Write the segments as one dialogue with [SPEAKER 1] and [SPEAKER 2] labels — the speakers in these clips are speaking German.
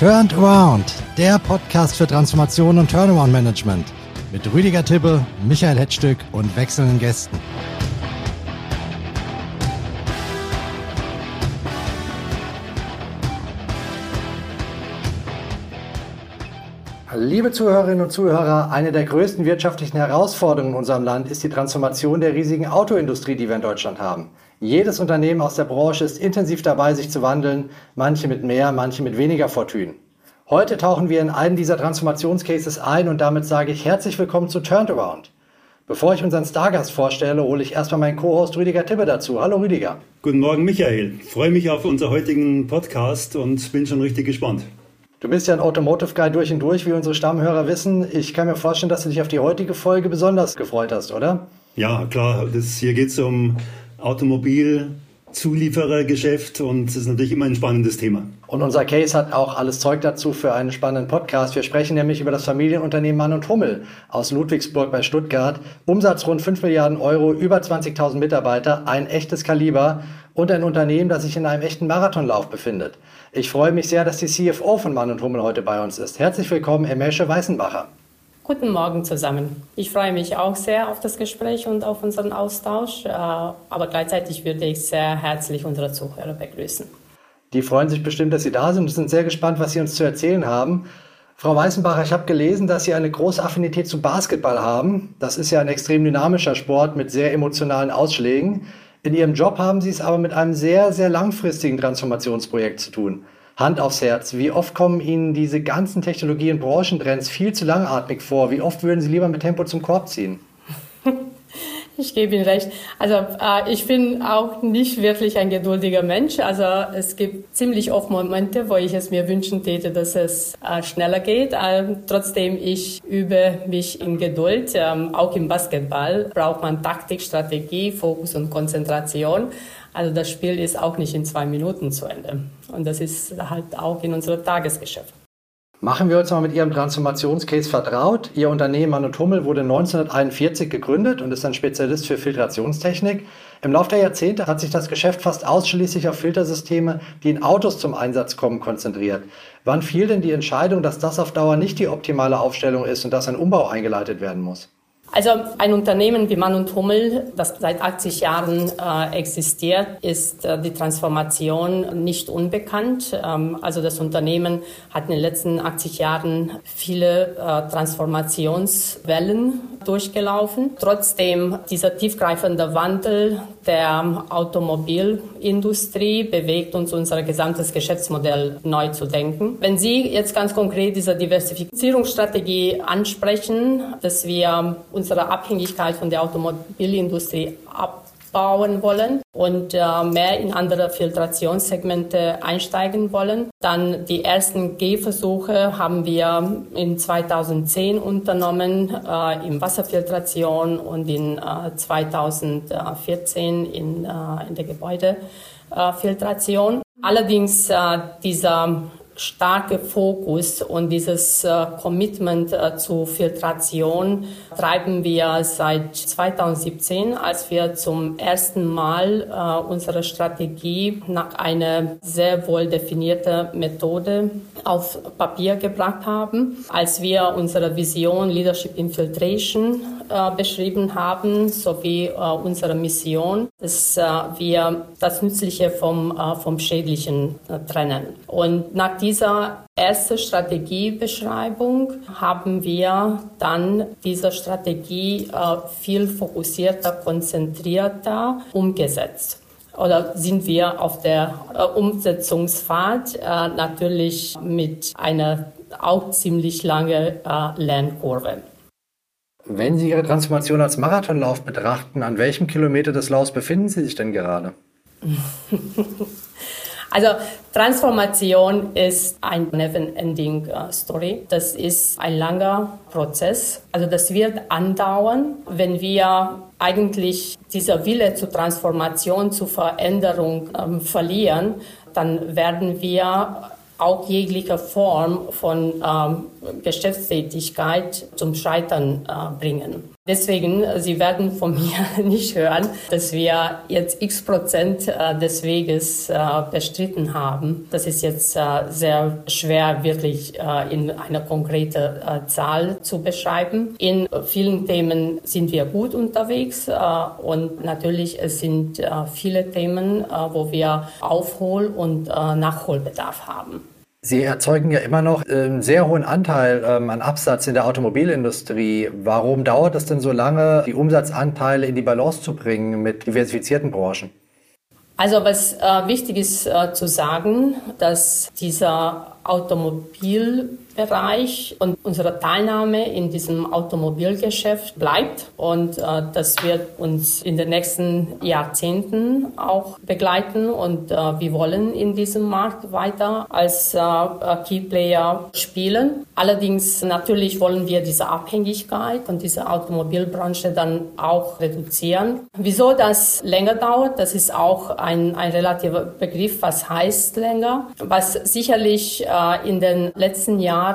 [SPEAKER 1] Turned Around, der Podcast für Transformation und Turnaround Management mit Rüdiger Tippe, Michael Hetzstück und wechselnden Gästen. Liebe Zuhörerinnen und Zuhörer, eine der größten wirtschaftlichen Herausforderungen in unserem Land ist die Transformation der riesigen Autoindustrie, die wir in Deutschland haben. Jedes Unternehmen aus der Branche ist intensiv dabei, sich zu wandeln, manche mit mehr, manche mit weniger Fortune. Heute tauchen wir in einen dieser Transformationscases ein und damit sage ich herzlich willkommen zu Turnaround. Bevor ich unseren Stargast vorstelle, hole ich erstmal meinen Co-Host Rüdiger Tippe dazu. Hallo Rüdiger.
[SPEAKER 2] Guten Morgen Michael. freue mich auf unseren heutigen Podcast und bin schon richtig gespannt.
[SPEAKER 1] Du bist ja ein Automotive Guy durch und durch, wie unsere Stammhörer wissen. Ich kann mir vorstellen, dass du dich auf die heutige Folge besonders gefreut hast, oder?
[SPEAKER 2] Ja, klar. Das, hier geht es um Automobilzulieferergeschäft und es ist natürlich immer ein spannendes Thema.
[SPEAKER 1] Und unser Case hat auch alles Zeug dazu für einen spannenden Podcast. Wir sprechen nämlich über das Familienunternehmen Mann und Hummel aus Ludwigsburg bei Stuttgart. Umsatz rund 5 Milliarden Euro, über 20.000 Mitarbeiter, ein echtes Kaliber und ein Unternehmen, das sich in einem echten Marathonlauf befindet. Ich freue mich sehr, dass die CFO von Mann und Hummel heute bei uns ist. Herzlich willkommen, Emesche Weißenbacher.
[SPEAKER 3] Guten Morgen zusammen. Ich freue mich auch sehr auf das Gespräch und auf unseren Austausch, äh, aber gleichzeitig würde ich sehr herzlich unsere Zuhörer begrüßen.
[SPEAKER 1] Die freuen sich bestimmt, dass Sie da sind und sind sehr gespannt, was Sie uns zu erzählen haben. Frau Weißenbacher, ich habe gelesen, dass Sie eine große Affinität zu Basketball haben. Das ist ja ein extrem dynamischer Sport mit sehr emotionalen Ausschlägen. In Ihrem Job haben Sie es aber mit einem sehr, sehr langfristigen Transformationsprojekt zu tun. Hand aufs Herz, wie oft kommen Ihnen diese ganzen Technologien, Branchentrends viel zu langatmig vor? Wie oft würden Sie lieber mit Tempo zum Korb ziehen?
[SPEAKER 3] Ich gebe Ihnen recht. Also äh, ich bin auch nicht wirklich ein geduldiger Mensch. Also es gibt ziemlich oft Momente, wo ich es mir wünschen täte, dass es äh, schneller geht. Ähm, trotzdem, ich übe mich in Geduld. Ähm, auch im Basketball braucht man Taktik, Strategie, Fokus und Konzentration. Also das Spiel ist auch nicht in zwei Minuten zu Ende. Und das ist halt auch in unserem Tagesgeschäft.
[SPEAKER 1] Machen wir uns mal mit Ihrem Transformationscase vertraut. Ihr Unternehmen Mann Hummel wurde 1941 gegründet und ist ein Spezialist für Filtrationstechnik. Im Laufe der Jahrzehnte hat sich das Geschäft fast ausschließlich auf Filtersysteme, die in Autos zum Einsatz kommen, konzentriert. Wann fiel denn die Entscheidung, dass das auf Dauer nicht die optimale Aufstellung ist und dass ein Umbau eingeleitet werden muss?
[SPEAKER 3] Also ein Unternehmen wie Mann und Hummel, das seit 80 Jahren äh, existiert, ist äh, die Transformation nicht unbekannt. Ähm, also das Unternehmen hat in den letzten 80 Jahren viele äh, Transformationswellen durchgelaufen. Trotzdem dieser tiefgreifende Wandel der Automobilindustrie bewegt uns unser gesamtes Geschäftsmodell neu zu denken. Wenn Sie jetzt ganz konkret diese Diversifizierungsstrategie ansprechen, dass wir unsere Abhängigkeit von der Automobilindustrie ab bauen wollen und äh, mehr in andere Filtrationssegmente einsteigen wollen. Dann die ersten Gehversuche haben wir in 2010 unternommen äh, in Wasserfiltration und in äh, 2014 in, äh, in der Gebäudefiltration. Allerdings äh, dieser starke Fokus und dieses äh, Commitment äh, zu Filtration treiben wir seit 2017, als wir zum ersten Mal äh, unsere Strategie nach einer sehr wohl definierten Methode auf Papier gebracht haben, als wir unsere Vision Leadership Infiltration äh, beschrieben haben, sowie äh, unsere Mission, dass äh, wir das Nützliche vom, vom Schädlichen trennen. Und nach dieser ersten Strategiebeschreibung haben wir dann diese Strategie äh, viel fokussierter, konzentrierter umgesetzt oder sind wir auf der äh, Umsetzungsfahrt äh, natürlich mit einer auch ziemlich langen äh, Lernkurve.
[SPEAKER 1] Wenn Sie Ihre Transformation als Marathonlauf betrachten, an welchem Kilometer des Laufs befinden Sie sich denn gerade?
[SPEAKER 3] Also Transformation ist ein never-ending uh, Story. Das ist ein langer Prozess. Also das wird andauern, wenn wir eigentlich dieser Wille zur Transformation, zur Veränderung ähm, verlieren, dann werden wir auch jegliche Form von ähm, Geschäftstätigkeit zum Scheitern äh, bringen. Deswegen, Sie werden von mir nicht hören, dass wir jetzt x Prozent äh, des Weges äh, bestritten haben. Das ist jetzt äh, sehr schwer, wirklich in eine konkrete Zahl zu beschreiben. In vielen Themen sind wir gut unterwegs und natürlich es sind viele Themen, wo wir Aufhol- und Nachholbedarf haben.
[SPEAKER 1] Sie erzeugen ja immer noch einen sehr hohen Anteil ähm, an Absatz in der Automobilindustrie. Warum dauert es denn so lange, die Umsatzanteile in die Balance zu bringen mit diversifizierten Branchen?
[SPEAKER 3] Also was äh, wichtig ist äh, zu sagen, dass dieser Automobilbereich und unsere Teilnahme in diesem Automobilgeschäft bleibt und äh, das wird uns in den nächsten Jahrzehnten auch begleiten und äh, wir wollen in diesem Markt weiter als äh, äh Keyplayer spielen. Allerdings natürlich wollen wir diese Abhängigkeit von dieser Automobilbranche dann auch reduzieren. Wieso das länger dauert, das ist auch ein, ein relativer Begriff, was heißt länger, was sicherlich äh, in den letzten Jahren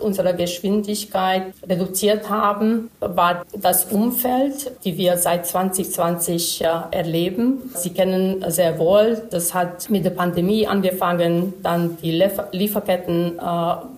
[SPEAKER 3] unsere Geschwindigkeit reduziert haben, war das Umfeld, die wir seit 2020 äh, erleben. Sie kennen sehr wohl, das hat mit der Pandemie angefangen, dann die Lieferketten äh,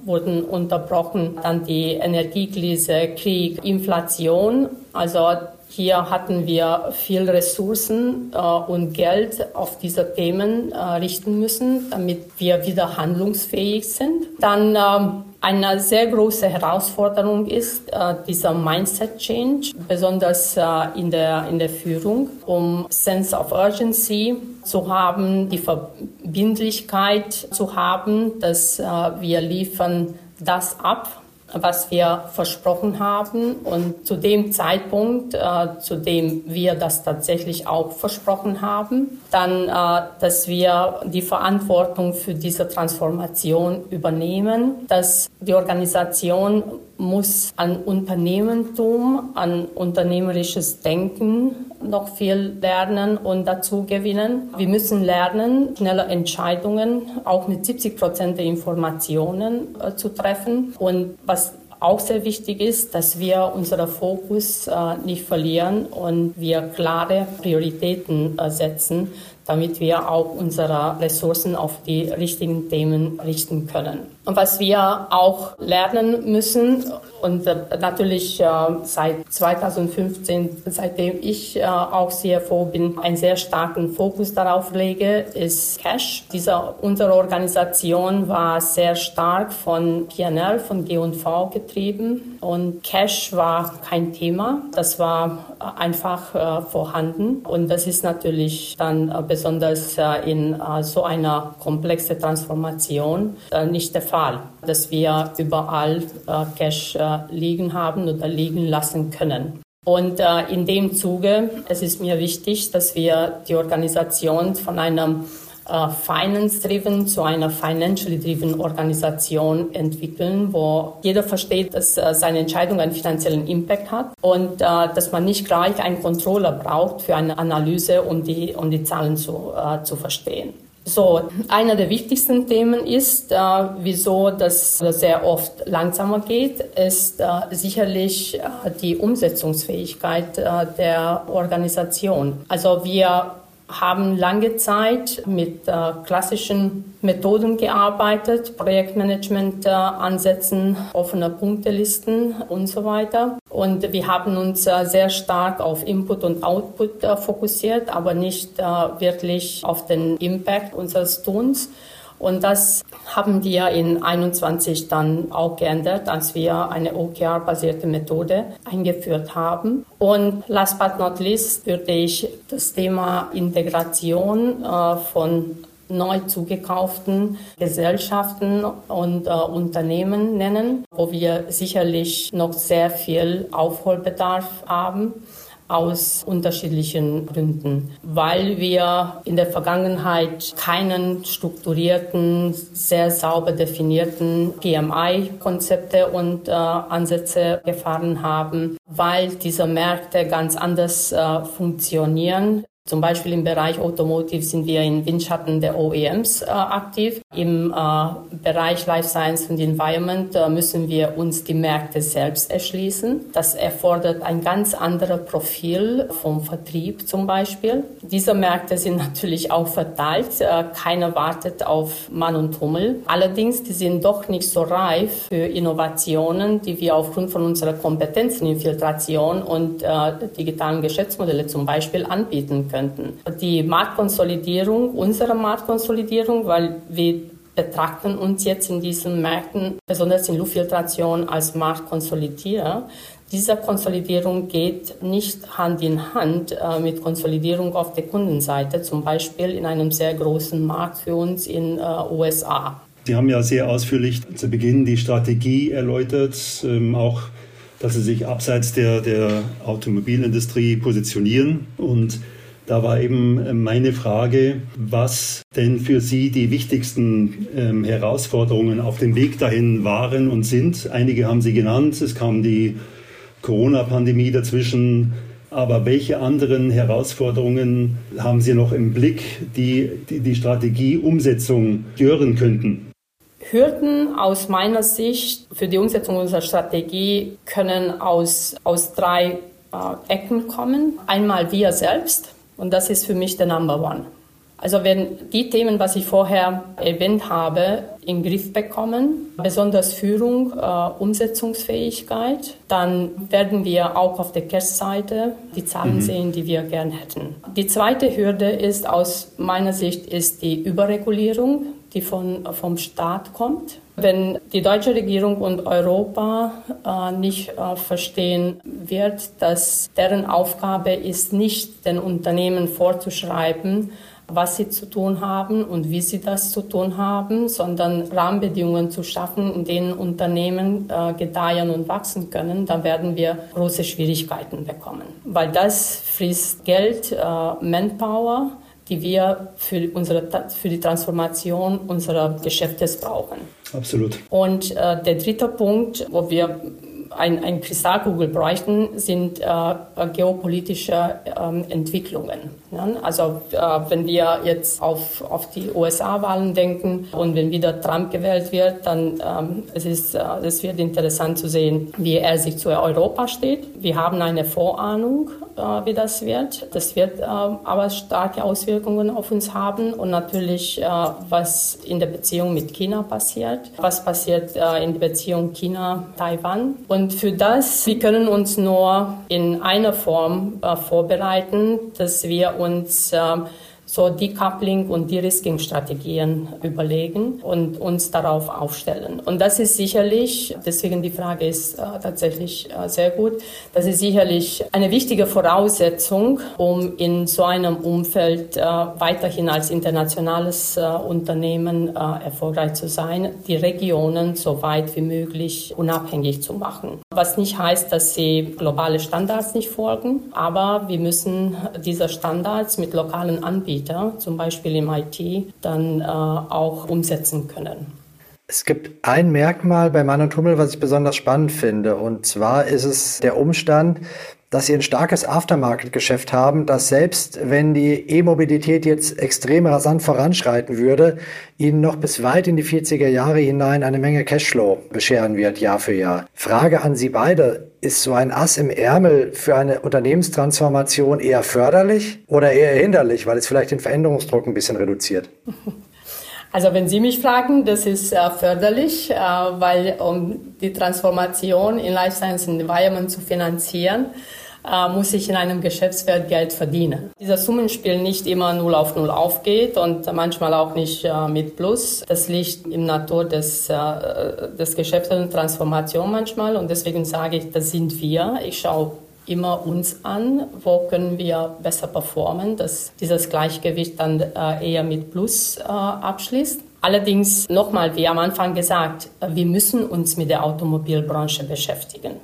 [SPEAKER 3] wurden unterbrochen, dann die Energiekrise, Krieg, Inflation. Also hier hatten wir viel Ressourcen äh, und Geld auf diese Themen äh, richten müssen, damit wir wieder handlungsfähig sind. Dann ähm, eine sehr große Herausforderung ist äh, dieser Mindset Change, besonders äh, in, der, in der Führung, um Sense of Urgency zu haben, die Verbindlichkeit zu haben, dass äh, wir liefern das ab, was wir versprochen haben. Und zu dem Zeitpunkt, äh, zu dem wir das tatsächlich auch versprochen haben, dann, äh, dass wir die Verantwortung für diese Transformation übernehmen, dass die Organisation muss an Unternehmertum, an unternehmerisches Denken noch viel lernen und dazu gewinnen. Wir müssen lernen, schnelle Entscheidungen auch mit 70 Prozent der Informationen äh, zu treffen. Und was auch sehr wichtig ist, dass wir unseren Fokus äh, nicht verlieren und wir klare Prioritäten äh, setzen, damit wir auch unsere Ressourcen auf die richtigen Themen richten können. Und was wir auch lernen müssen und äh, natürlich äh, seit 2015, seitdem ich äh, auch CFO bin, einen sehr starken Fokus darauf lege, ist Cash. Diese, unsere Organisation war sehr stark von PNL, von G&V getrieben und Cash war kein Thema. Das war einfach vorhanden und das ist natürlich dann besonders in so einer komplexen Transformation nicht der Fall. Fall, dass wir überall äh, Cash äh, liegen haben oder liegen lassen können. Und äh, in dem Zuge, es ist mir wichtig, dass wir die Organisation von einem Finance-driven zu einer financially-driven Organisation entwickeln, wo jeder versteht, dass seine Entscheidung einen finanziellen Impact hat und dass man nicht gleich einen Controller braucht für eine Analyse, um die, um die Zahlen zu, zu verstehen. So, einer der wichtigsten Themen ist, äh, wieso das sehr oft langsamer geht, ist äh, sicherlich äh, die Umsetzungsfähigkeit äh, der Organisation. Also wir haben lange Zeit mit äh, klassischen Methoden gearbeitet, Projektmanagement-Ansätzen, offene Punktelisten und so weiter. Und wir haben uns äh, sehr stark auf Input und Output äh, fokussiert, aber nicht äh, wirklich auf den Impact unseres Tuns. Und das haben wir in 21 dann auch geändert, als wir eine OKR-basierte Methode eingeführt haben. Und last but not least würde ich das Thema Integration äh, von neu zugekauften Gesellschaften und äh, Unternehmen nennen, wo wir sicherlich noch sehr viel Aufholbedarf haben aus unterschiedlichen Gründen, weil wir in der Vergangenheit keinen strukturierten, sehr sauber definierten PMI-Konzepte und äh, Ansätze gefahren haben, weil diese Märkte ganz anders äh, funktionieren Zum Beispiel im Bereich Automotive sind wir in Windschatten der OEMs äh, aktiv. Im äh, Bereich Life Science und Environment äh, müssen wir uns die Märkte selbst erschließen. Das erfordert ein ganz anderes Profil vom Vertrieb zum Beispiel. Diese Märkte sind natürlich auch verteilt. Äh, keiner wartet auf Mann und Hummel. Allerdings, die sind doch nicht so reif für Innovationen, die wir aufgrund von unserer Kompetenzen in Filtration und äh, digitalen Geschäftsmodelle zum Beispiel anbieten können könnten. Die Marktkonsolidierung, unsere Marktkonsolidierung, weil wir betrachten uns jetzt in diesen Märkten, besonders in Luftfiltration, als Marktkonsolidierer. Diese Konsolidierung geht nicht Hand in Hand äh, mit Konsolidierung auf der Kundenseite, zum Beispiel in einem sehr großen Markt für uns in äh, USA.
[SPEAKER 2] Sie haben ja sehr ausführlich zu Beginn die Strategie erläutert, ähm, auch dass Sie sich abseits der, der Automobilindustrie positionieren und da war eben äh, meine Frage, was denn für Sie die wichtigsten ähm, Herausforderungen auf dem Weg dahin waren und sind. Einige haben Sie genannt. Es kam die Corona-Pandemie dazwischen. Aber welche anderen Herausforderungen haben Sie noch im Blick, die die, die Strategieumsetzung stören könnten?
[SPEAKER 3] Hürden aus meiner Sicht für die Umsetzung unserer Strategie können aus, aus drei äh, Ecken kommen. Einmal wir selbst. Und das ist für mich der Number One. Also wenn die Themen, was ich vorher erwähnt habe, in den Griff bekommen, besonders Führung, äh, Umsetzungsfähigkeit, dann werden wir auch auf der Cash-Seite die Zahlen mhm. sehen, die wir gern hätten. Die zweite Hürde ist aus meiner Sicht ist die Überregulierung, die von, vom Staat kommt. Wenn die deutsche Regierung und Europa äh, nicht äh, verstehen wird, dass deren Aufgabe ist, nicht den Unternehmen vorzuschreiben, was sie zu tun haben und wie sie das zu tun haben, sondern Rahmenbedingungen zu schaffen, in denen Unternehmen äh, gedeihen und wachsen können, dann werden wir große Schwierigkeiten bekommen. Weil das frisst Geld, äh, Manpower, die wir für, unsere, für die Transformation unserer Geschäfte brauchen.
[SPEAKER 2] Absolut.
[SPEAKER 3] Und äh, der dritte Punkt, wo wir ein, ein Kristallkugel bräuchten, sind äh, geopolitische ähm, Entwicklungen. Also äh, wenn wir jetzt auf, auf die USA-Wahlen denken und wenn wieder Trump gewählt wird, dann ähm, es ist, äh, es wird interessant zu sehen, wie er sich zu Europa steht. Wir haben eine Vorahnung, äh, wie das wird. Das wird aber starke Auswirkungen auf uns haben und natürlich, was in der Beziehung mit China passiert, was passiert in der Beziehung China-Taiwan und für das, wir können uns nur in einer Form vorbereiten, dass wir uns äh, so Decoupling und De-Risking-Strategien überlegen und uns darauf aufstellen. Und das ist sicherlich, deswegen die Frage ist äh, tatsächlich äh, sehr gut, das ist sicherlich eine wichtige Voraussetzung, um in so einem Umfeld äh, weiterhin als internationales äh, Unternehmen äh, erfolgreich zu sein, die Regionen so weit wie möglich unabhängig zu machen. Was nicht heißt, dass sie globale Standards nicht folgen, aber wir müssen diese Standards mit lokalen Anbietern Anbieter, zum Beispiel im IT, dann äh, auch umsetzen können.
[SPEAKER 1] Es gibt ein Merkmal bei Mann und Hummel, was ich besonders spannend finde. Und zwar ist es der Umstand, dass sie ein starkes Aftermarket-Geschäft haben, das selbst wenn die E-Mobilität jetzt extrem rasant voranschreiten würde, ihnen noch bis weit in die 40er Jahre hinein eine Menge Cashflow bescheren wird, Jahr für Jahr. Frage an Sie beide, ist so ein Ass im Ärmel für eine Unternehmenstransformation eher förderlich oder eher hinderlich, weil es vielleicht den Veränderungsdruck ein bisschen reduziert?
[SPEAKER 3] Also wenn Sie mich fragen, das ist äh, förderlich, äh, weil um die Transformation in Life Science Environment zu finanzieren, äh, muss ich in einem Geschäftsfeld Geld verdienen. Dieser Summenspiel nicht immer 0 auf 0 aufgeht und manchmal auch nicht äh, mit Plus. Das liegt im Natur des, äh, des Geschäfts und Transformation manchmal und deswegen sage ich, das sind wir. Ich schaue immer uns an, wo können wir besser performen, dass dieses Gleichgewicht dann äh, eher mit Plus äh, abschließt. Allerdings nochmal, wie am Anfang gesagt, wir müssen uns mit der Automobilbranche beschäftigen.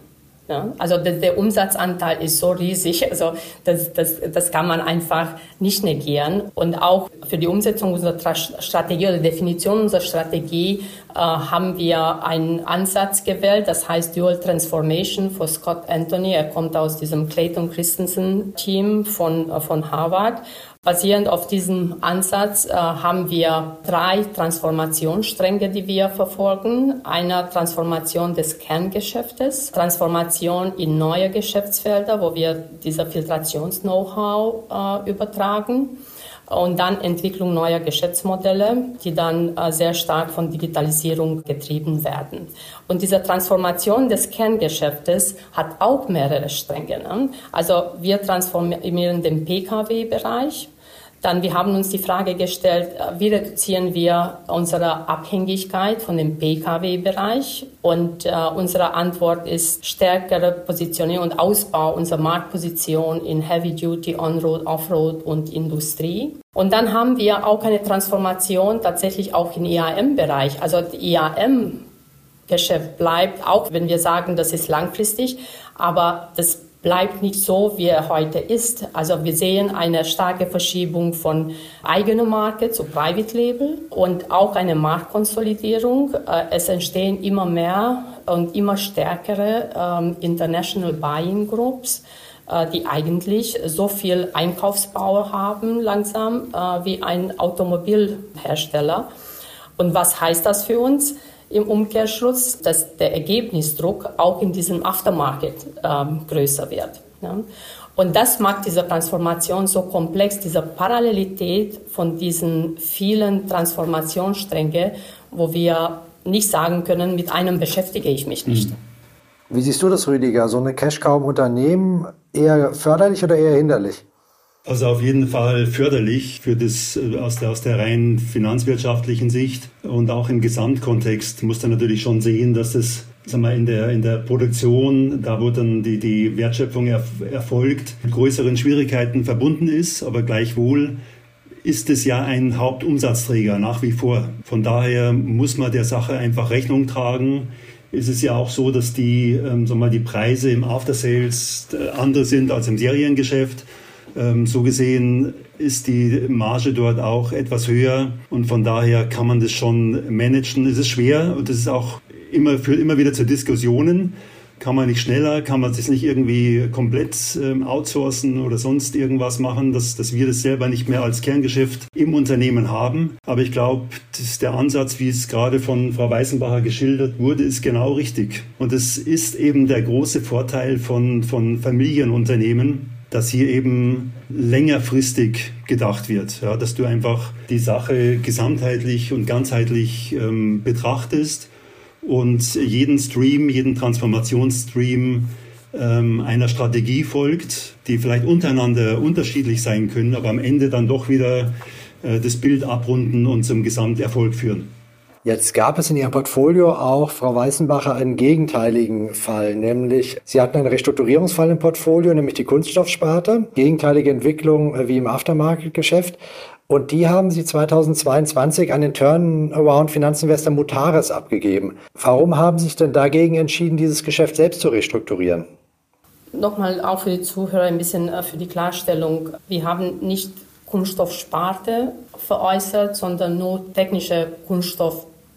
[SPEAKER 3] Ja, also der, der, Umsatzanteil ist so riesig, also das, das, das kann man einfach nicht negieren. Und auch für die Umsetzung unserer Strategie oder Definition unserer Strategie äh, haben wir einen Ansatz gewählt, das heißt Dual Transformation für Scott Anthony. Er kommt aus diesem Clayton Christensen Team von, äh, von Harvard. Basierend auf diesem Ansatz äh, haben wir drei Transformationsstränge, die wir verfolgen. Eine Transformation des Kerngeschäftes, Transformation in neue Geschäftsfelder, wo wir dieser Filtrations-Know-how äh, übertragen und dann Entwicklung neuer Geschäftsmodelle, die dann äh, sehr stark von Digitalisierung getrieben werden. Und diese Transformation des Kerngeschäftes hat auch mehrere Stränge. Ne? Also wir transformieren den Pkw-Bereich, dann, wir haben uns die Frage gestellt, äh, wie reduzieren wir unsere Abhängigkeit von dem Pkw-Bereich? Und äh, unsere Antwort ist stärkere Positionierung und Ausbau unserer Marktposition in Heavy Duty, On-Road, Off-Road und Industrie. Und dann haben wir auch eine Transformation tatsächlich auch im IAM-Bereich. Also IAM Geschäft bleibt, auch wenn wir sagen, das ist langfristig, aber das bleibt nicht so, wie er heute ist. Also wir sehen eine starke Verschiebung von eigener Marke zu Private Label und auch eine Marktkonsolidierung. Äh, es entstehen immer mehr und immer stärkere ähm, International Buying Groups, äh, die eigentlich so viel Einkaufsbauer haben langsam äh, wie ein Automobilhersteller. Und was heißt das für uns? Im Umkehrschluss, dass der Ergebnisdruck auch in diesem Aftermarket ähm, größer wird. Ja. Und das macht diese Transformation so komplex, diese Parallelität von diesen vielen Transformationsstränge, wo wir nicht sagen können, mit einem beschäftige ich mich nicht.
[SPEAKER 1] Wie siehst du das, Rüdiger? So eine Cash-Cow im Unternehmen eher förderlich oder eher hinderlich?
[SPEAKER 2] Also auf jeden Fall förderlich für das äh, aus der, aus der rein finanzwirtschaftlichen Sicht und auch im Gesamtkontext muss man natürlich schon sehen, dass das sagen wir, in, der, in der Produktion, da wo dann die, die Wertschöpfung er, erfolgt, mit größeren Schwierigkeiten verbunden ist, aber gleichwohl ist es ja ein Hauptumsatzträger nach wie vor. Von daher muss man der Sache einfach Rechnung tragen. Es ist ja auch so, dass die, ähm, sagen wir, die Preise im After Sales äh, andere sind als im Seriengeschäft. Ähm, so gesehen ist die Marge dort auch etwas höher und von daher kann man das schon managen. Es ist schwer und das ist auch immer, führt immer wieder zu Diskussionen. Kann man nicht schneller, kann man das nicht irgendwie komplett ähm, outsourcen oder sonst irgendwas machen, dass, dass wir das selber nicht mehr als Kerngeschäft im Unternehmen haben. Aber ich glaube, der Ansatz, wie es gerade von Frau Weißenbacher geschildert wurde, ist genau richtig. Und es ist eben der große Vorteil von, von Familienunternehmen, dass hier eben längerfristig gedacht wird, ja, dass du einfach die Sache gesamtheitlich und ganzheitlich ähm, betrachtest und jeden Stream, jeden Transformationsstream ähm, einer Strategie folgt, die vielleicht untereinander unterschiedlich sein können, aber am Ende dann doch wieder äh, das Bild abrunden und zum Gesamterfolg führen.
[SPEAKER 1] Jetzt gab es in Ihrem Portfolio auch, Frau Weißenbacher, einen gegenteiligen Fall, nämlich Sie hatten einen Restrukturierungsfall im Portfolio, nämlich die Kunststoffsparte, gegenteilige Entwicklung äh, wie im Aftermarket-Geschäft. Und die haben Sie 2022 an den Turnaround-Finanzinvestor Mutares abgegeben. Warum haben Sie sich denn dagegen entschieden, dieses Geschäft selbst zu restrukturieren?
[SPEAKER 3] Nochmal auch für die Zuhörer ein bisschen äh, für die Klarstellung. Wir haben nicht Kunststoffsparte veräußert, sondern nur technische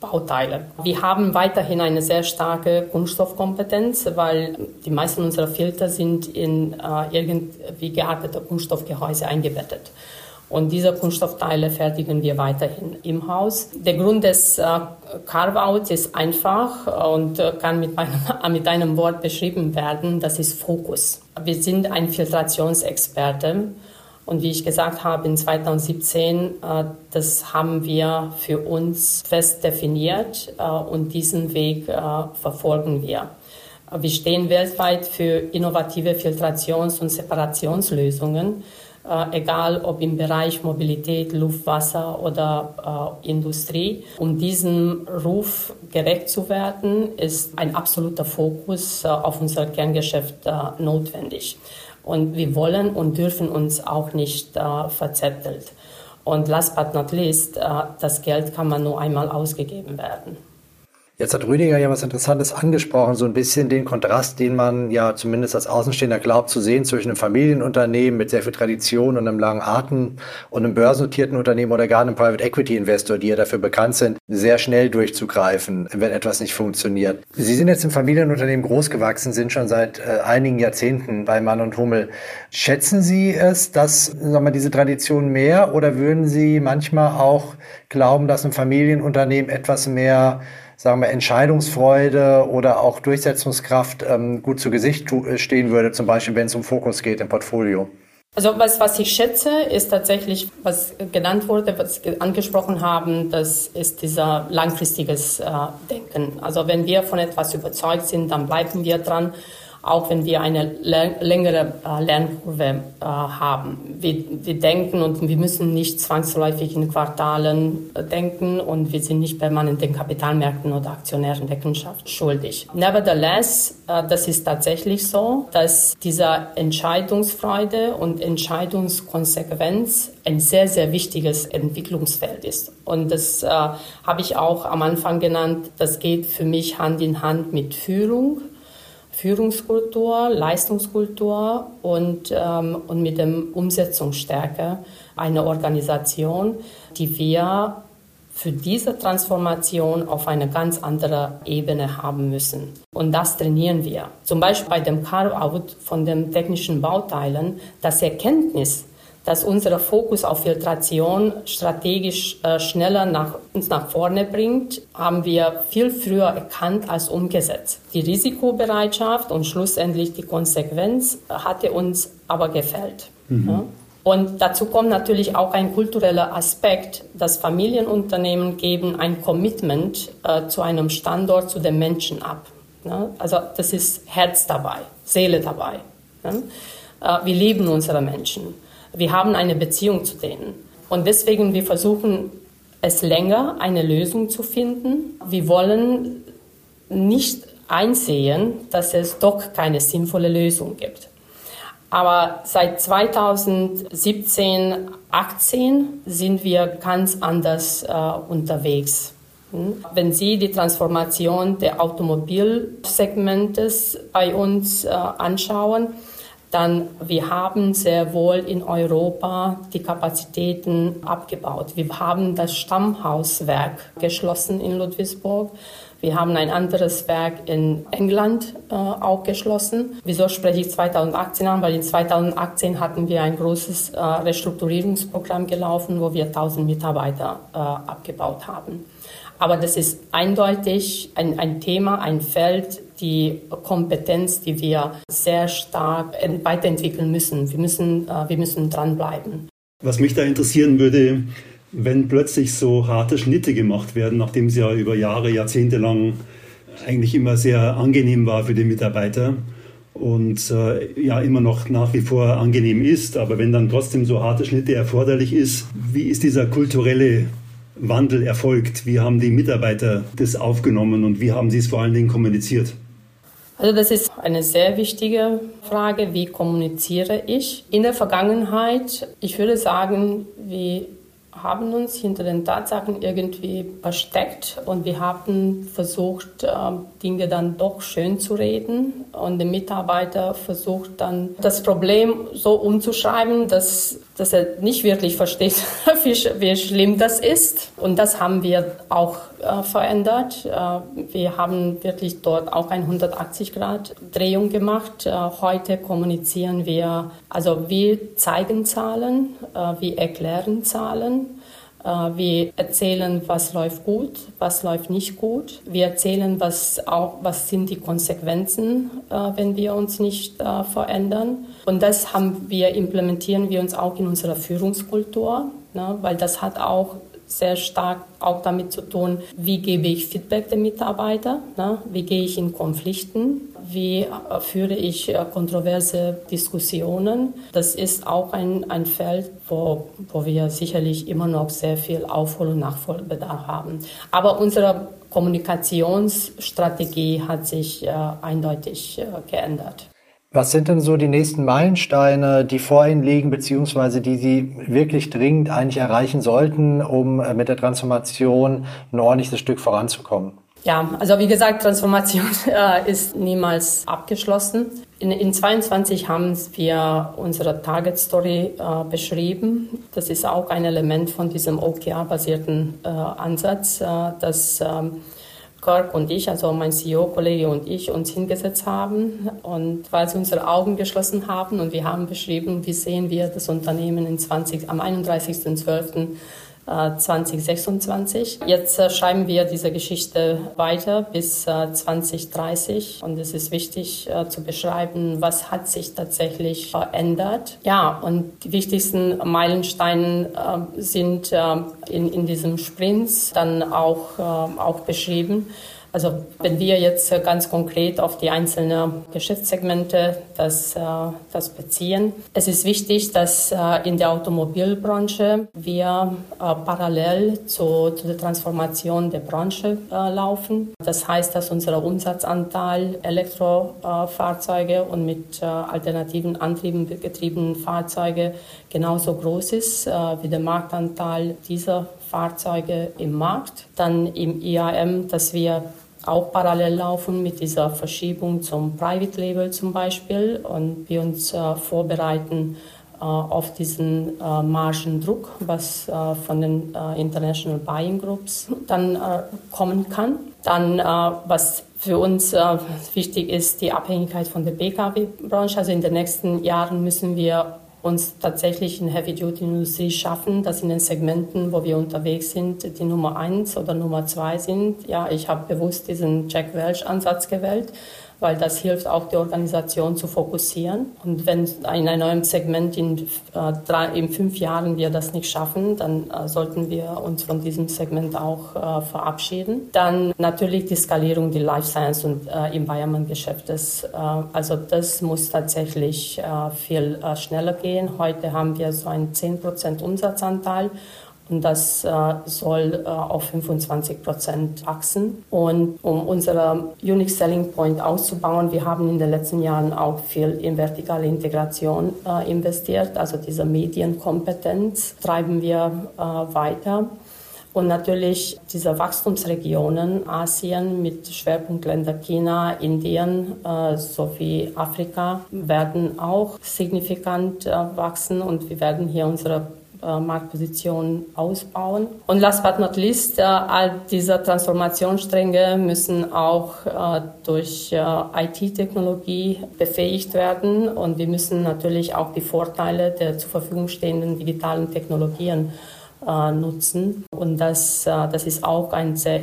[SPEAKER 3] Kunststoffbauteile. Wir haben weiterhin eine sehr starke Kunststoffkompetenz, weil die meisten unserer Filter sind in äh, irgendwie geartete Kunststoffgehäuse eingebettet. Und diese Kunststoffteile fertigen wir weiterhin im Haus. Der Grund des äh, Carve-outs ist einfach und äh, kann mit, meinem, mit einem Wort beschrieben werden. Das ist Fokus. Wir sind ein Filtrationsexperte und wie ich gesagt habe, in 2017, äh, das haben wir für uns fest definiert äh, und diesen Weg äh, verfolgen wir. Wir stehen weltweit für innovative Filtrations- und Separationslösungen, egal ob im Bereich Mobilität, Luft, Wasser oder Industrie. Um diesem Ruf gerecht zu werden, ist ein absoluter Fokus auf unser Kerngeschäft notwendig. Und wir wollen und dürfen uns auch nicht äh, verzettelt. Und last but not least, äh, das Geld kann man nur einmal ausgegeben werden.
[SPEAKER 1] Jetzt hat Rüdiger ja was Interessantes angesprochen, so ein bisschen den Kontrast, den man ja zumindest als Außenstehender glaubt zu sehen zwischen einem Familienunternehmen mit sehr viel Tradition und einem langen Atem und einem börsennotierten Unternehmen oder gar einem Private Equity Investor, die ja dafür bekannt sind, sehr schnell durchzugreifen, wenn etwas nicht funktioniert. Sie sind jetzt im Familienunternehmen groß gewachsen, sind schon seit äh, einigen Jahrzehnten bei Mann und Hummel. Schätzen Sie es, dass sagen wir, diese Tradition mehr oder würden Sie manchmal auch glauben, dass ein Familienunternehmen etwas mehr sagen wir, Entscheidungsfreude oder auch Durchsetzungskraft ähm, gut zu Gesicht äh, stehen würde, zum Beispiel wenn es um Fokus geht im Portfolio?
[SPEAKER 3] Also was, was ich schätze, ist tatsächlich, was genannt wurde, was Sie angesprochen haben, das ist dieser langfristiges äh, Denken. Also wenn wir von etwas überzeugt sind, dann bleiben wir dran auch wenn wir eine längere äh, Lernkurve äh, haben. Wir, wir, denken und wir müssen nicht zwangsläufig in Quartalen äh, denken und wir sind nicht permanent den Kapitalmärkten oder Aktionären Rechenschaft schuldig. Nevertheless, das ist tatsächlich so, dass diese Entscheidungsfreude und Entscheidungskonsequenz ein sehr, sehr wichtiges Entwicklungsfeld ist. Und das äh, habe ich auch am Anfang genannt, das geht für mich Hand in Hand mit Führung Führungskultur, Leistungskultur und, ähm, und mit dem Umsetzungsstärke einer Organisation, die wir für diese Transformation auf eine ganz andere Ebene haben müssen. Und das trainieren wir. Zum Beispiel bei dem Carve-out von den technischen Bauteilen, das Erkenntnis, dass unser Fokus auf Filtration strategisch äh, schneller nach, uns nach vorne bringt, haben wir viel früher erkannt als umgesetzt. Die Risikobereitschaft und schlussendlich die Konsequenz hatte uns aber gefällt. Mhm. Ja? Und dazu kommt natürlich auch ein kultureller Aspekt. Das Familienunternehmen geben ein Commitment äh, zu einem Standort, zu den Menschen ab. Ja? Also das ist Herz dabei, Seele dabei. Ja? Äh, wir lieben unsere Menschen. Wir haben eine Beziehung zu denen. Und deswegen, wir versuchen es länger, eine Lösung zu finden. Wir wollen nicht einsehen, dass es doch keine sinnvolle Lösung gibt. Aber seit 2017, 18 sind wir ganz anders äh, unterwegs. Hm? Wenn Sie die Transformation der Automobilsegmentes bei uns äh, anschauen, dann wir haben sehr wohl in Europa die Kapazitäten abgebaut. Wir haben das Stammhauswerk geschlossen in Ludwigsburg. Wir haben ein anderes Werk in England äh, auch geschlossen. Wieso spreche ich 2018 an? Weil in 2018 hatten wir ein großes äh, Restrukturierungsprogramm gelaufen, wo wir 1000 Mitarbeiter äh, abgebaut haben. Aber das ist eindeutig ein, ein Thema, ein Feld, die Kompetenz, die wir sehr stark weiterentwickeln müssen. Wir müssen, äh, wir müssen dranbleiben.
[SPEAKER 2] Was mich da interessieren würde, wenn plötzlich so harte Schnitte gemacht werden, nachdem es ja über Jahre, Jahrzehnte lang eigentlich immer sehr angenehm war für die Mitarbeiter und äh, ja immer noch nach wie vor angenehm ist, aber wenn dann trotzdem so harte Schnitte erforderlich ist, wie ist dieser kulturelle Wandel erfolgt? Wie haben die Mitarbeiter das aufgenommen und wie haben sie es vor allen Dingen kommuniziert?
[SPEAKER 3] Also das ist eine sehr wichtige Frage, wie kommuniziere ich? In der Vergangenheit, ich würde sagen, wie haben uns hinter den Tatsachen irgendwie versteckt und wir haben versucht, ähm, Dinge dann doch schön zu reden und der Mitarbeiter versucht dann das Problem so umzuschreiben, dass, dass er nicht wirklich versteht, wie, wie schlimm das ist. Und das haben wir auch äh, verändert. Äh, wir haben wirklich dort auch eine 180-Grad-Drehung gemacht. Äh, heute kommunizieren wir, also wir zeigen Zahlen, äh, wir erklären Zahlen. Äh, wir erzählen, was läuft gut, was läuft nicht gut. Wir erzählen, was auch, was sind die Konsequenzen, äh, wenn wir uns nicht äh, verändern. Und das haben wir, implementieren wir uns auch in unserer Führungskultur, ne, weil das hat auch sehr stark auch damit zu tun, wie gebe ich Feedback den Mitarbeitern, ne? wie gehe ich in Konflikten, wie führe ich äh, kontroverse Diskussionen. Das ist auch ein, ein Feld, wo, wo wir sicherlich immer noch sehr viel Aufhol- und Nachfolgebedarf haben. Aber unsere Kommunikationsstrategie hat sich äh, eindeutig äh, geändert.
[SPEAKER 1] Was sind denn so die nächsten Meilensteine, die vor Ihnen liegen, beziehungsweise die Sie wirklich dringend eigentlich erreichen sollten, um äh, mit der Transformation ein ordentliches Stück voranzukommen?
[SPEAKER 3] Ja, also wie gesagt, Transformation äh, ist niemals abgeschlossen. In, in 22 haben wir unsere Target Story äh, beschrieben. Das ist auch ein Element von diesem OKR-basierten äh, Ansatz, äh, dass ähm, Kirk und ich, also mein CEO-Kollege und ich, uns hingesetzt haben und sie unsere Augen geschlossen haben und wir haben beschrieben, wie sehen wir das Unternehmen in 20, am 31.12. 2026. Äh, Jetzt äh, schreiben wir diese Geschichte weiter bis 2030 äh, und es ist wichtig zu beschreiben, was hat sich tatsächlich verändert. Ja, und die wichtigsten Meilensteine sind in, in diesem Sprint dann auch, auch beschrieben. Also wenn wir jetzt ganz konkret auf die einzelnen Geschäftssegmente das, äh, das beziehen, es ist wichtig, dass äh, in der Automobilbranche wir äh, parallel zu, zu der Transformation der Branche laufen. Das heißt, dass unser Umsatzanteil Elektrofahrzeuge und mit alternativen Antrieben getriebenen Fahrzeuge genauso groß ist wie der Marktanteil dieser Fahrzeuge im Markt. Dann im IAM, dass wir auch parallel laufen mit dieser Verschiebung zum Private Label zum Beispiel und wir uns äh, vorbereiten äh, auf diesen äh, Margendruck, was äh, von den äh, International Buying Groups dann äh, kommen kann. Dann, was für uns wichtig ist, die Abhängigkeit von der Pkw-Branche. Also in den nächsten Jahren müssen wir uns tatsächlich in Heavy-Duty-Industrie schaffen, dass in den Segmenten, wo wir unterwegs sind, die Nummer eins oder Nummer zwei sind. Ja, ich habe bewusst diesen Jack Welch-Ansatz gewählt weil das hilft auch die Organisation zu fokussieren. Und wenn in einem neuen Segment in, äh, drei, in fünf Jahren wir das nicht schaffen, dann äh, sollten wir uns von diesem Segment auch äh, verabschieden. Dann natürlich die Skalierung die Life Science und äh, Environment-Geschäftes. Äh, also das muss tatsächlich äh, viel äh, schneller gehen. Heute haben wir so einen 10% Umsatzanteil und das äh, soll äh, auf 25 Prozent wachsen. Und um unsere Unique Selling Point auszubauen, wir haben in den letzten Jahren auch viel in vertikale Integration äh, investiert. Also diese Medienkompetenz treiben wir äh, weiter. Und natürlich diese Wachstumsregionen, Asien mit Schwerpunktländern China, Indien äh, sowie Afrika, werden auch signifikant äh, wachsen und wir werden hier unsere Marktposition ausbauen. Und last but not least, äh, all diese Transformationsstränge müssen auch äh, durch äh, IT-Technologie befähigt werden und wir müssen natürlich auch die Vorteile der zur Verfügung stehenden digitalen Technologien äh, nutzen. Und das, äh, das ist auch ein sehr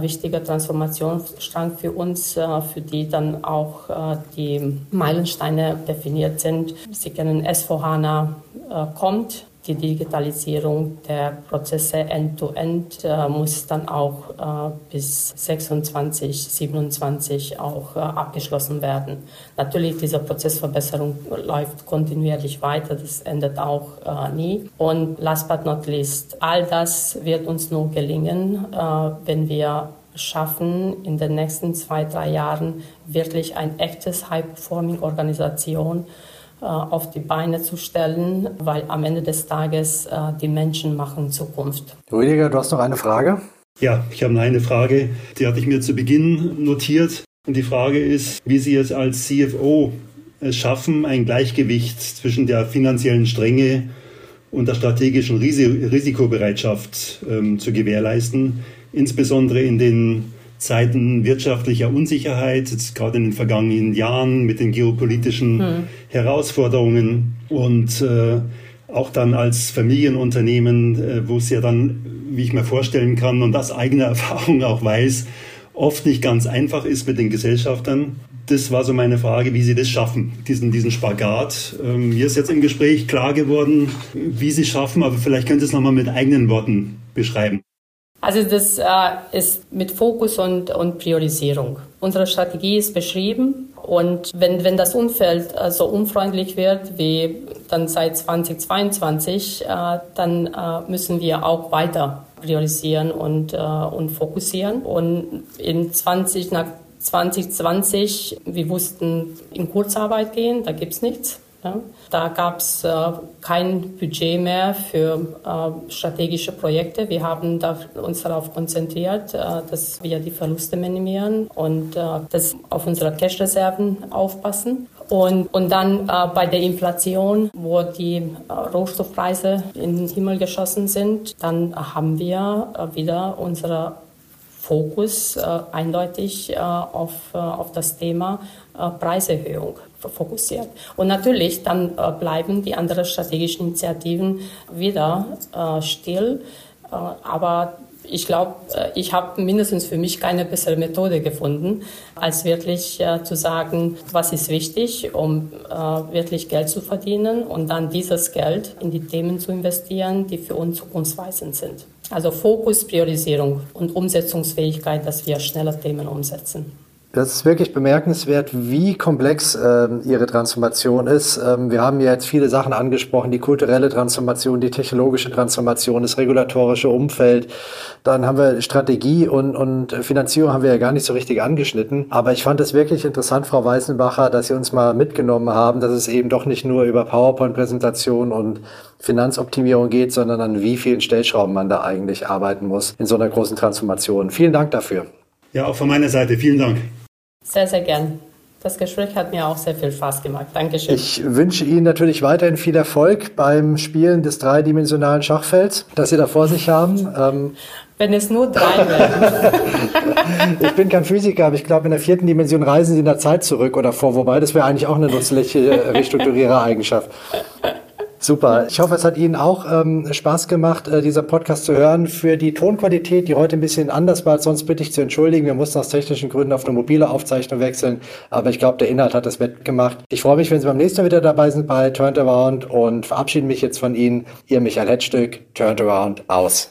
[SPEAKER 3] wichtiger Transformationsstrang für uns, für die dann auch die Meilensteine definiert sind. Sie kennen S4HANA kommt die Digitalisierung der Prozesse end-to-end -End, äh, muss dann auch äh, bis 26, 27 auch äh, abgeschlossen werden. Natürlich, diese Prozessverbesserung läuft kontinuierlich weiter, das endet auch äh, nie. Und last but not least, all das wird uns nur gelingen, äh, wenn wir schaffen, in den nächsten zwei, drei Jahren wirklich ein echtes High-Performing-Organisation auf die Beine zu stellen, weil am Ende des Tages äh, die Menschen machen Zukunft.
[SPEAKER 1] Rüdiger, du hast noch eine Frage?
[SPEAKER 2] Ja, ich habe eine Frage, die hatte ich mir zu Beginn notiert. Und die Frage ist, wie Sie es als CFO es schaffen, ein Gleichgewicht zwischen der finanziellen Strenge und der strategischen Risikobereitschaft ähm, zu gewährleisten, insbesondere in den Zeiten wirtschaftlicher Unsicherheit, jetzt gerade in den vergangenen Jahren mit den geopolitischen hm. Herausforderungen und äh, auch dann als Familienunternehmen, äh, wo es ja dann, wie ich mir vorstellen kann und aus eigener Erfahrung auch weiß, oft nicht ganz einfach ist mit den Gesellschaftern. Das war so meine Frage, wie Sie das schaffen, diesen, diesen Spagat. Ähm, mir ist jetzt im Gespräch klar geworden, wie Sie es schaffen, aber vielleicht können Sie es nochmal mit eigenen Worten beschreiben.
[SPEAKER 3] Also das äh, ist mit Fokus und, und Priorisierung. Unsere Strategie ist beschrieben und wenn, wenn das Umfeld äh, so unfreundlich wird wie dann seit 2022, äh, dann äh, müssen wir auch weiter priorisieren und, äh, und fokussieren. Und in 20, nach 2020, wir wussten in Kurzarbeit gehen, da gibt's nichts. Ja. Da gab es äh, kein Budget mehr für äh, strategische Projekte. Wir haben uns darauf konzentriert, äh, dass wir die Verluste minimieren und äh, dass auf unsere Cash-Reserven aufpassen. Und, und dann äh, bei der Inflation, wo die äh, Rohstoffpreise in den Himmel geschossen sind, dann haben wir wieder unsere Fokus äh, eindeutig äh, auf, äh, auf das Thema Preiserhöhung fokussiert. Und natürlich dann bleiben die anderen strategischen Initiativen wieder still. aber ich glaube, ich habe mindestens für mich keine bessere Methode gefunden, als wirklich äh, zu sagen, was ist wichtig, um äh, wirklich Geld zu verdienen und dann dieses Geld in die Themen zu investieren, die für uns zukunftsweisend sind. Also Fokus, Priorisierung und Umsetzungsfähigkeit, dass wir schneller Themen umsetzen.
[SPEAKER 1] Das ist wirklich bemerkenswert, wie komplex ähm, Ihre Transformation ist. Ähm, wir haben ja jetzt viele Sachen angesprochen, die kulturelle Transformation, die technologische Transformation, das regulatorische Umfeld. Dann haben wir Strategie und, und Finanzierung haben wir ja gar nicht so richtig angeschnitten. Aber ich fand es wirklich interessant, Frau Weißenbacher, dass Sie uns mal mitgenommen haben, dass es eben doch nicht nur über PowerPoint-Präsentation und Finanzoptimierung geht, sondern an wie vielen Stellschrauben man da eigentlich arbeiten muss in so einer großen Transformation. Vielen Dank dafür.
[SPEAKER 2] Ja, auch von meiner Seite. Vielen Dank.
[SPEAKER 3] Sehr, sehr gern. Das Gespräch hat mir auch sehr viel Spaß gemacht. Dankeschön.
[SPEAKER 1] Ich wünsche Ihnen natürlich weiterhin viel Erfolg beim Spielen des dreidimensionalen Schachfelds, das Sie da vor sich haben.
[SPEAKER 3] Ähm Wenn es nur drei wären.
[SPEAKER 1] ich bin kein Physiker, aber ich glaube, in der vierten Dimension reisen Sie in der Zeit zurück oder vor, wobei das wäre eigentlich auch eine nützliche Restrukturierereigenschaft. Super. Ich hoffe, es hat Ihnen auch ähm, Spaß gemacht, äh, dieser Podcast zu hören. Für die Tonqualität, die heute ein bisschen anders war als sonst, bitte ich zu entschuldigen. Wir mussten aus technischen Gründen auf eine mobile Aufzeichnung wechseln. Aber ich glaube, der Inhalt hat das wettgemacht. Ich freue mich, wenn Sie beim nächsten Mal wieder dabei sind bei Turned Around und verabschiede mich jetzt von Ihnen. Ihr Michael Hetzstück, Turned Around, aus.